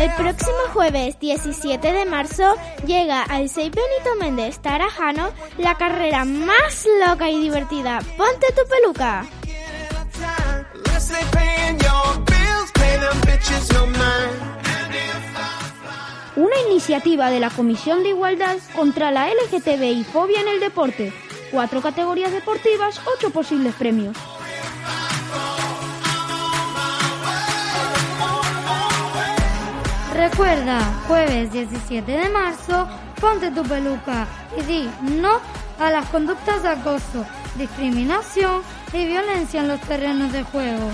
El próximo jueves 17 de marzo llega al 6 Benito Méndez Tarajano la carrera más loca y divertida. Ponte tu peluca. Una iniciativa de la Comisión de Igualdad contra la LGTB y fobia en el deporte. Cuatro categorías deportivas, ocho posibles premios. Recuerda, jueves 17 de marzo, ponte tu peluca y di no a las conductas de acoso, discriminación y violencia en los terrenos de juego.